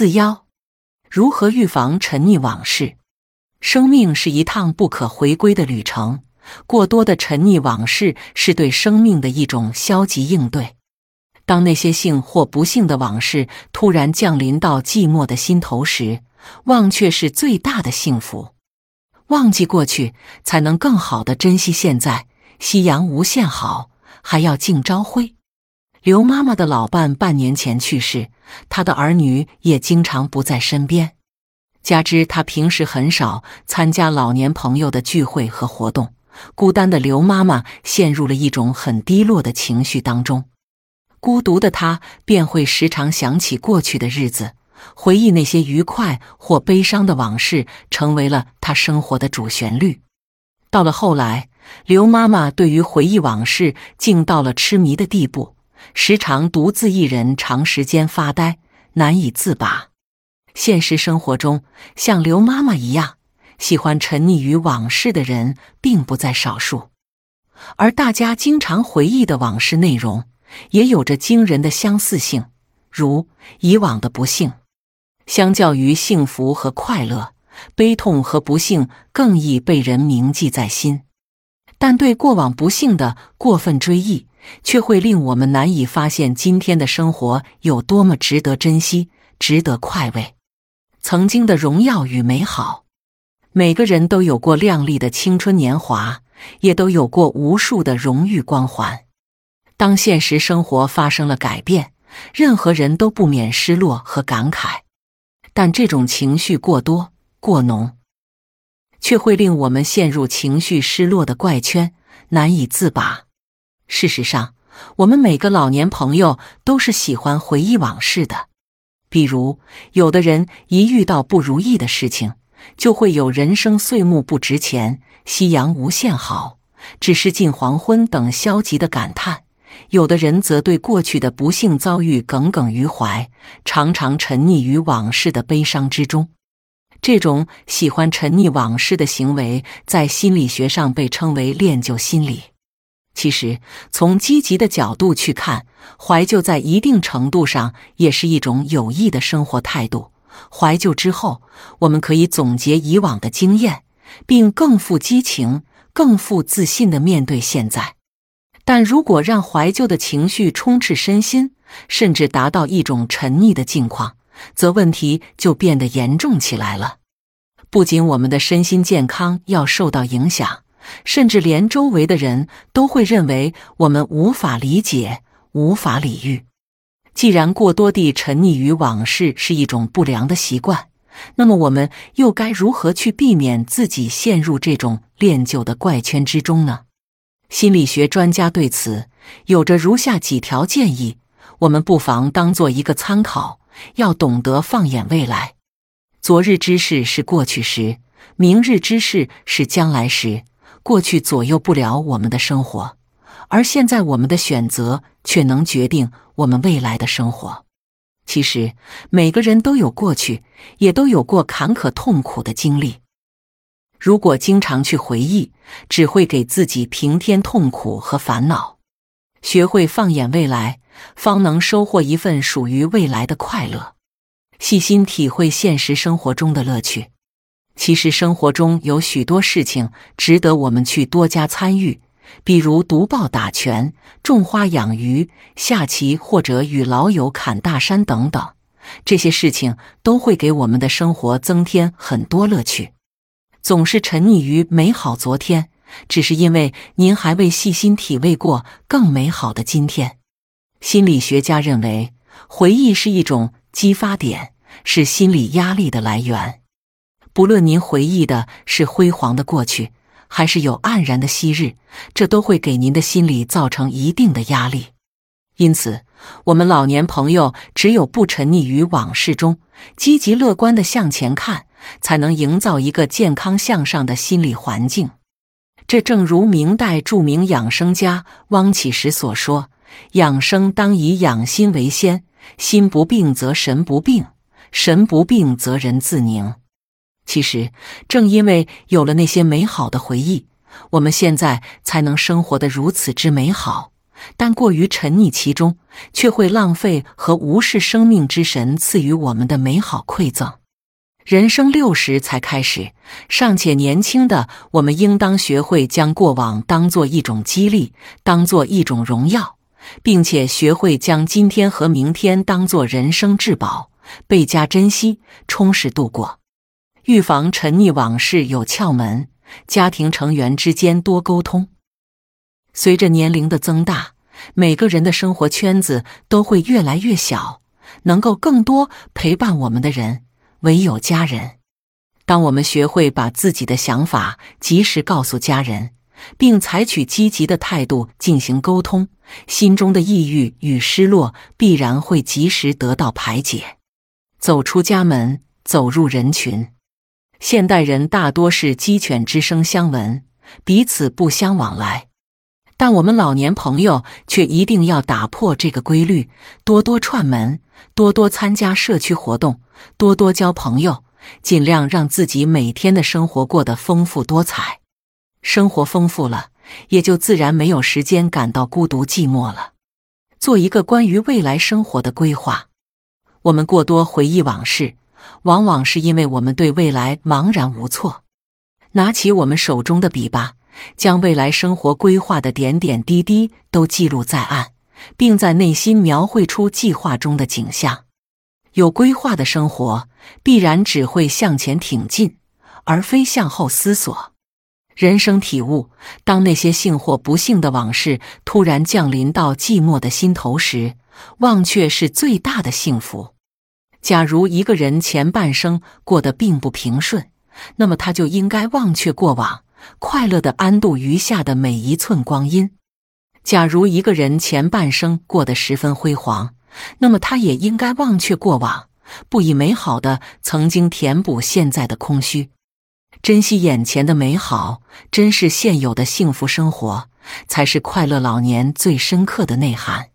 四幺，如何预防沉溺往事？生命是一趟不可回归的旅程，过多的沉溺往事是对生命的一种消极应对。当那些幸或不幸的往事突然降临到寂寞的心头时，忘却是最大的幸福。忘记过去，才能更好的珍惜现在。夕阳无限好，还要敬朝晖。刘妈妈的老伴半年前去世，她的儿女也经常不在身边，加之她平时很少参加老年朋友的聚会和活动，孤单的刘妈妈陷入了一种很低落的情绪当中。孤独的他便会时常想起过去的日子，回忆那些愉快或悲伤的往事，成为了他生活的主旋律。到了后来，刘妈妈对于回忆往事竟到了痴迷的地步，时常独自一人长时间发呆，难以自拔。现实生活中，像刘妈妈一样喜欢沉溺于往事的人并不在少数，而大家经常回忆的往事内容。也有着惊人的相似性，如以往的不幸，相较于幸福和快乐，悲痛和不幸更易被人铭记在心。但对过往不幸的过分追忆，却会令我们难以发现今天的生活有多么值得珍惜、值得快慰。曾经的荣耀与美好，每个人都有过亮丽的青春年华，也都有过无数的荣誉光环。当现实生活发生了改变，任何人都不免失落和感慨，但这种情绪过多过浓，却会令我们陷入情绪失落的怪圈，难以自拔。事实上，我们每个老年朋友都是喜欢回忆往事的。比如，有的人一遇到不如意的事情，就会有“人生岁暮不值钱，夕阳无限好，只是近黄昏”等消极的感叹。有的人则对过去的不幸遭遇耿耿于怀，常常沉溺于往事的悲伤之中。这种喜欢沉溺往事的行为，在心理学上被称为恋旧心理。其实，从积极的角度去看，怀旧在一定程度上也是一种有益的生活态度。怀旧之后，我们可以总结以往的经验，并更富激情、更富自信的面对现在。但如果让怀旧的情绪充斥身心，甚至达到一种沉溺的境况，则问题就变得严重起来了。不仅我们的身心健康要受到影响，甚至连周围的人都会认为我们无法理解、无法理喻。既然过多地沉溺于往事是一种不良的习惯，那么我们又该如何去避免自己陷入这种恋旧的怪圈之中呢？心理学专家对此有着如下几条建议，我们不妨当做一个参考。要懂得放眼未来，昨日之事是过去时，明日之事是将来时。过去左右不了我们的生活，而现在我们的选择却能决定我们未来的生活。其实每个人都有过去，也都有过坎坷痛苦的经历。如果经常去回忆，只会给自己平添痛苦和烦恼。学会放眼未来，方能收获一份属于未来的快乐。细心体会现实生活中的乐趣。其实生活中有许多事情值得我们去多加参与，比如读报、打拳、种花、养鱼、下棋，或者与老友侃大山等等。这些事情都会给我们的生活增添很多乐趣。总是沉溺于美好昨天，只是因为您还未细心体味过更美好的今天。心理学家认为，回忆是一种激发点，是心理压力的来源。不论您回忆的是辉煌的过去，还是有黯然的昔日，这都会给您的心理造成一定的压力。因此，我们老年朋友只有不沉溺于往事中，积极乐观的向前看。才能营造一个健康向上的心理环境。这正如明代著名养生家汪启时所说：“养生当以养心为先，心不病则神不病，神不病则人自宁。”其实，正因为有了那些美好的回忆，我们现在才能生活的如此之美好，但过于沉溺其中，却会浪费和无视生命之神赐予我们的美好馈赠。人生六十才开始，尚且年轻的我们，应当学会将过往当做一种激励，当做一种荣耀，并且学会将今天和明天当做人生至宝，倍加珍惜，充实度过。预防沉溺往事有窍门：家庭成员之间多沟通。随着年龄的增大，每个人的生活圈子都会越来越小，能够更多陪伴我们的人。唯有家人。当我们学会把自己的想法及时告诉家人，并采取积极的态度进行沟通，心中的抑郁与失落必然会及时得到排解。走出家门，走入人群。现代人大多是鸡犬之声相闻，彼此不相往来。但我们老年朋友却一定要打破这个规律，多多串门，多多参加社区活动。多多交朋友，尽量让自己每天的生活过得丰富多彩。生活丰富了，也就自然没有时间感到孤独寂寞了。做一个关于未来生活的规划。我们过多回忆往事，往往是因为我们对未来茫然无措。拿起我们手中的笔吧，将未来生活规划的点点滴滴都记录在案，并在内心描绘出计划中的景象。有规划的生活，必然只会向前挺进，而非向后思索。人生体悟：当那些幸或不幸的往事突然降临到寂寞的心头时，忘却是最大的幸福。假如一个人前半生过得并不平顺，那么他就应该忘却过往，快乐的安度余下的每一寸光阴。假如一个人前半生过得十分辉煌，那么他也应该忘却过往，不以美好的曾经填补现在的空虚，珍惜眼前的美好，珍视现有的幸福生活，才是快乐老年最深刻的内涵。